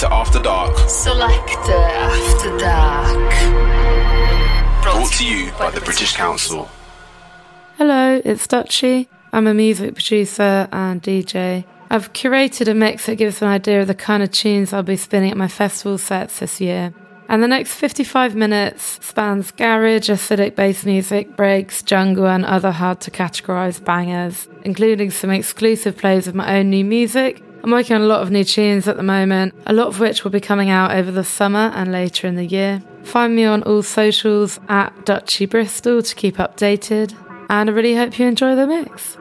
Selector After Dark. Selector After Dark. Brought to you by the British Council. Hello, it's Dutchie. I'm a music producer and DJ. I've curated a mix that gives an idea of the kind of tunes I'll be spinning at my festival sets this year. And the next 55 minutes spans garage, acidic bass music, breaks, jungle, and other hard to categorize bangers, including some exclusive plays of my own new music. I'm working on a lot of new tunes at the moment, a lot of which will be coming out over the summer and later in the year. Find me on all socials at Dutchie Bristol to keep updated, and I really hope you enjoy the mix.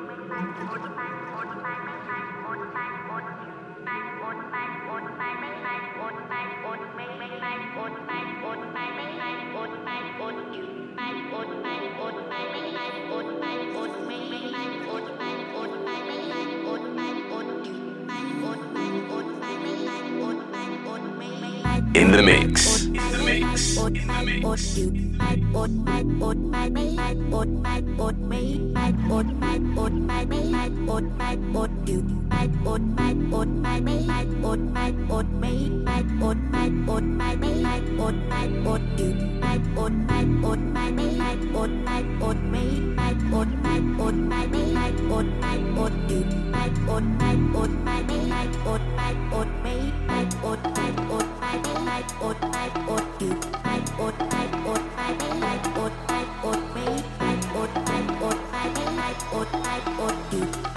or my or you my or my or my my or my or me my or my or my my or my or you my or my or my my or my or me my or my or my my or my or you my or my or my my or my or me my or my or my my or my or you my or my or my my or my or me my or my or my my or my or you. อดไปอดไปไม่ไปอดไปอดอยู่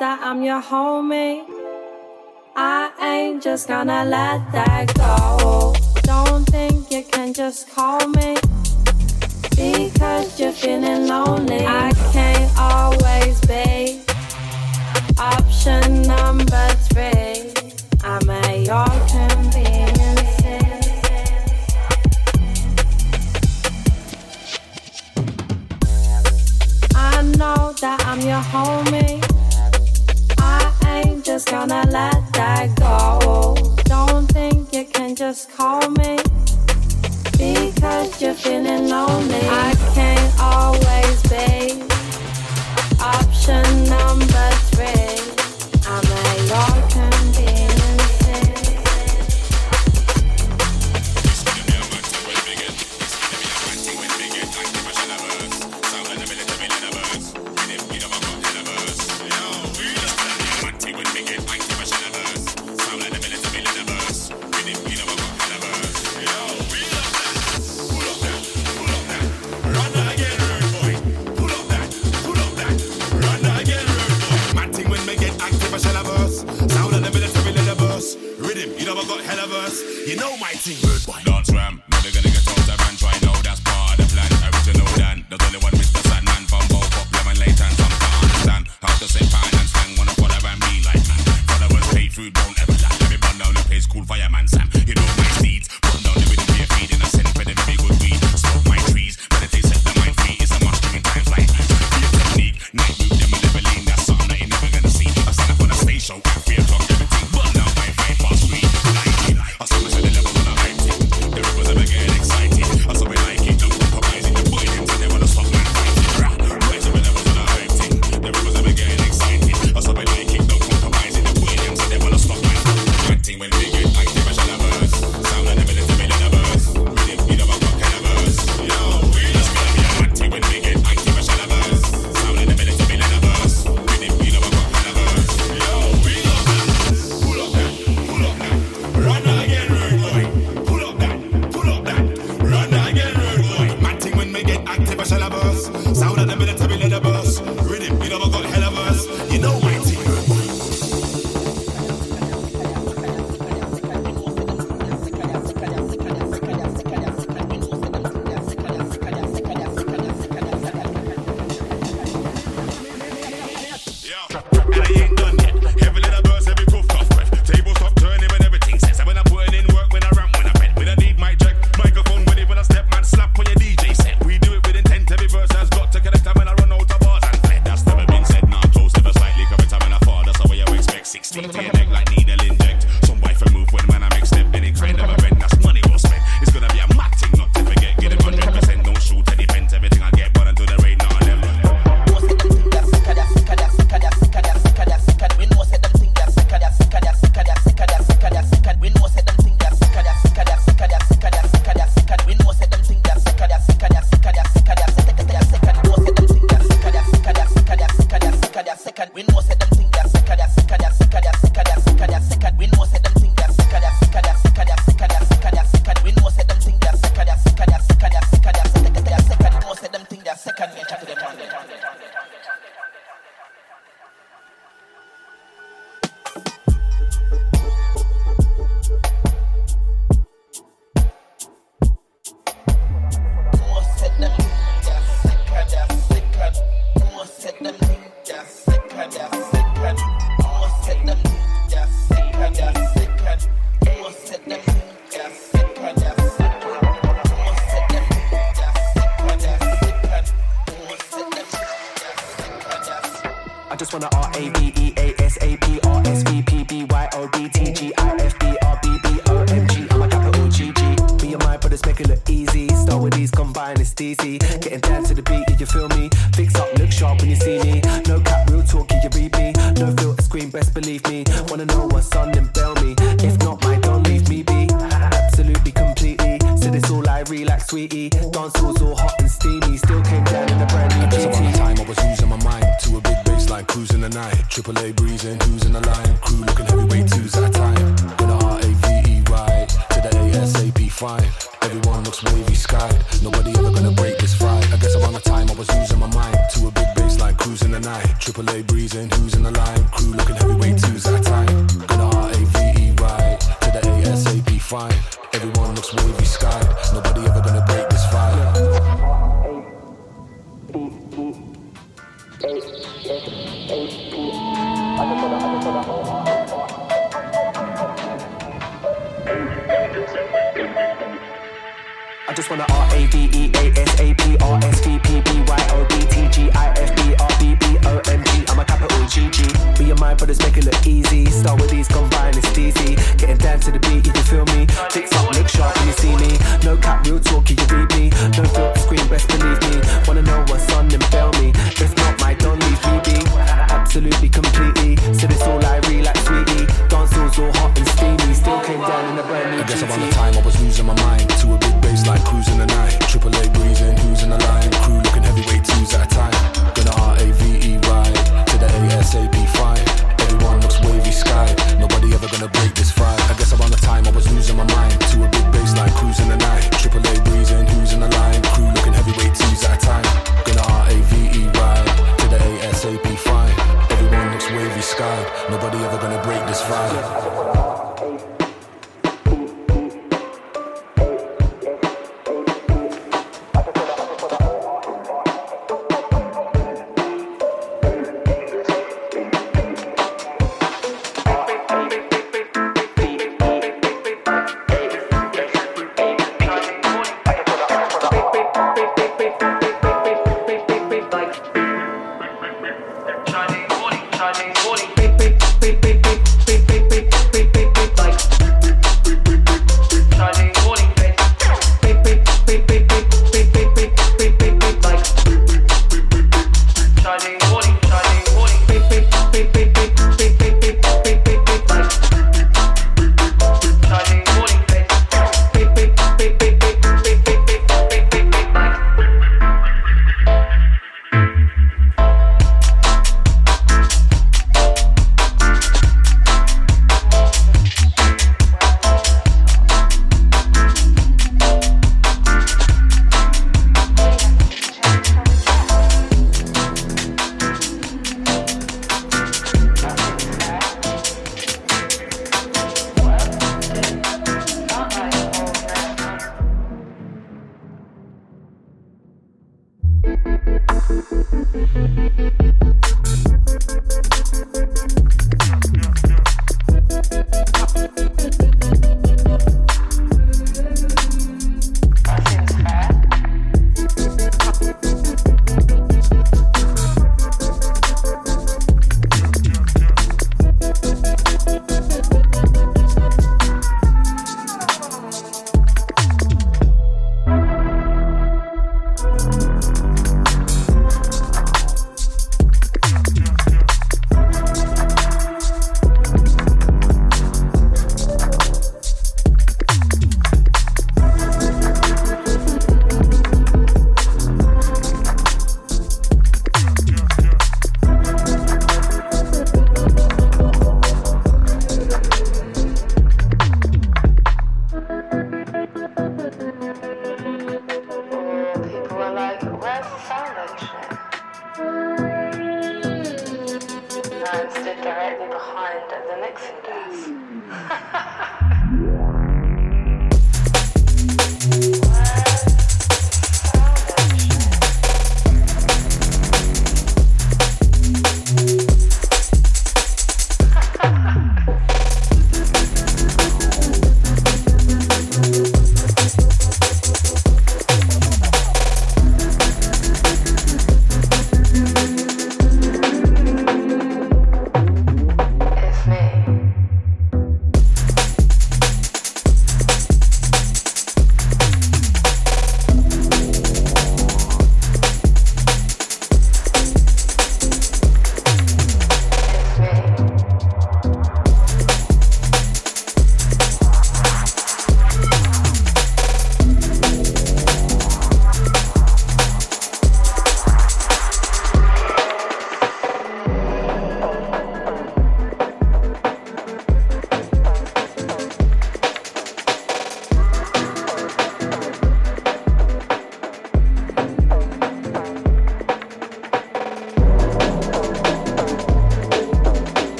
In the mix. homie. I ain't just gonna let that go. Don't think you can just call me because you're feeling lonely. I can't always be option number three. I'm at your convenience. I know that I'm your homie just gonna let that go. Don't think you can just call me because you're feeling lonely. I can't always be option number three.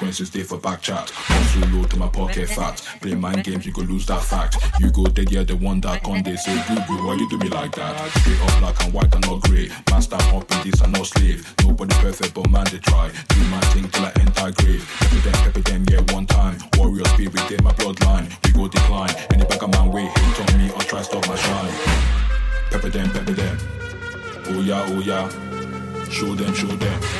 Consequences, they for back chat. Once you load to my pocket fat, play mind games, you could lose that fact. You go dead, yeah, the one that con they say, boo boo, why you do me like that? Straight up black and white and not grey. Master up in this, and no slave. Nobody perfect, but man, they try. Do my thing till I enter grave. Pepper them, pepper them, yeah, one time. Warrior spirit, they my bloodline. We go decline. Any back of man way, hate on me or try stop my shine. Pepper them, pepper them. Oh yeah, oh yeah. Show them, show them.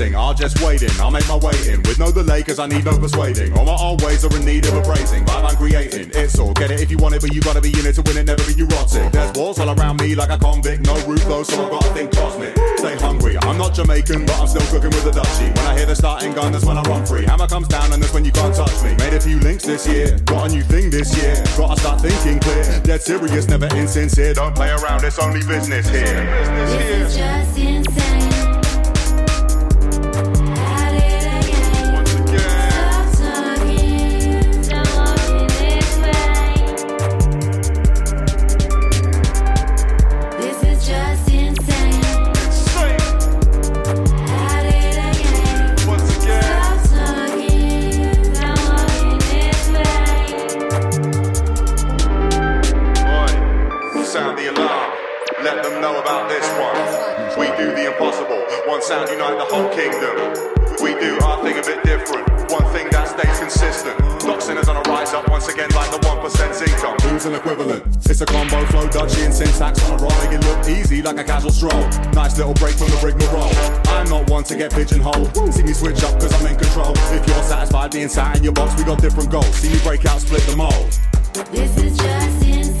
I'll just wait in, I'll make my way in with no delay cause I need no persuading. All my old ways are in need of appraising, but I'm creating. It's all, get it if you want it, but you gotta be in it to win it, never be erotic. There's walls all around me like a convict, no roof though, so I've gotta think cosmic. Stay hungry, I'm not Jamaican, but I'm still cooking with a Dutchie. When I hear the starting gun, that's when I run free. Hammer comes down and that's when you can't touch me. Made a few links this year, got a new thing this year. Gotta start thinking clear, dead serious, never insincere. Don't play around, it's only business here. Business here. This is just insane. An equivalent? It's a combo flow, Dutchie and syntax on a roll. It look easy like a casual stroll. Nice little break from the rigmarole. I'm not one to get pigeonholed. See me switch up cause I'm in control. If you're satisfied being sat in your box, we got different goals. See me break out, split the mold. This is just insane.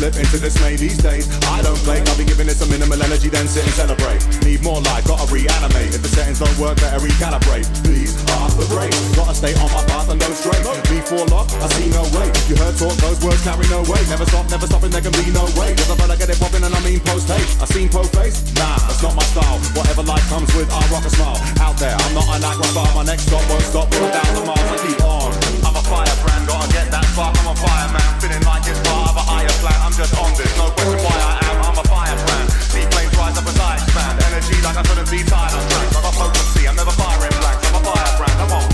Slip into dismay these days. I don't blame, I'll be giving it some minimal energy, then sit and celebrate. Need more life, gotta reanimate. If the settings don't work, better recalibrate. Please ask the break. Gotta stay on my path and go straight. Before love, I see no way. You heard talk, those words carry no weight. Never stop, never stopping, there can be no way. Cause I better get it popping and I mean post haste. I seen po face? Nah, that's not my style. Whatever life comes with, I rock a smile. Out there, I'm not an aqua star. My next stop won't stop till a thousand miles. I keep on. I'm a firebrand, get that spark. I'm a fireman, feeling like it's part of a higher plan. I'm just on this, no question why I am. I'm a firebrand. See flames rise up as I expand. Energy like I couldn't be tired of tracks. I'm a potency, I'm never firing blanks. I'm a firebrand, I'm on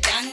dance.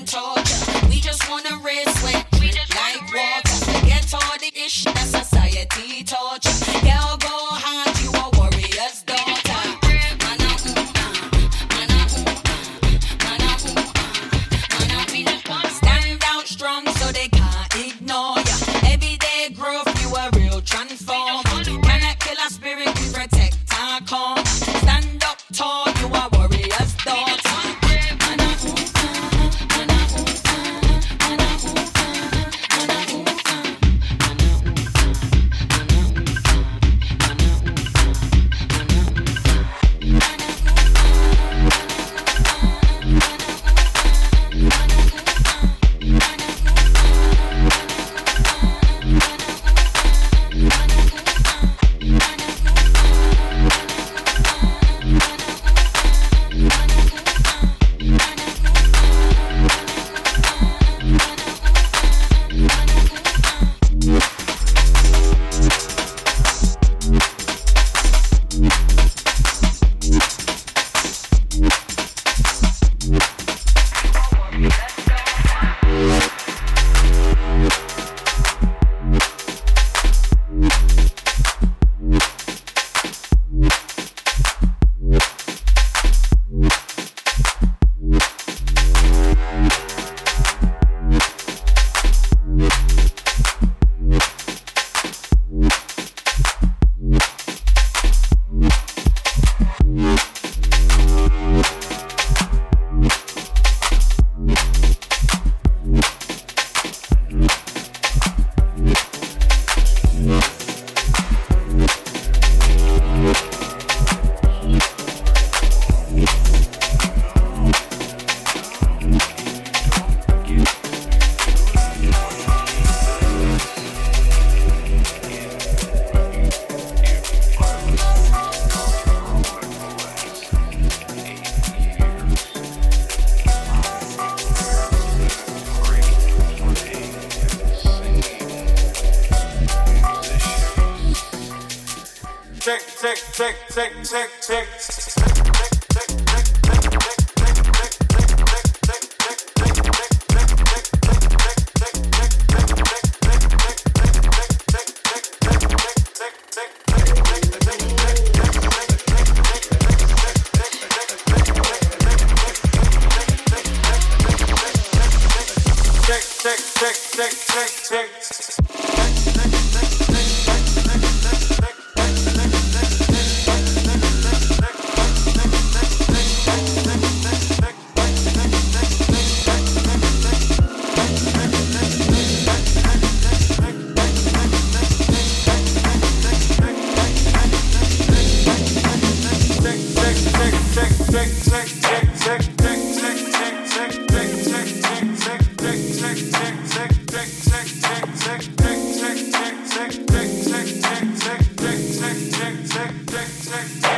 If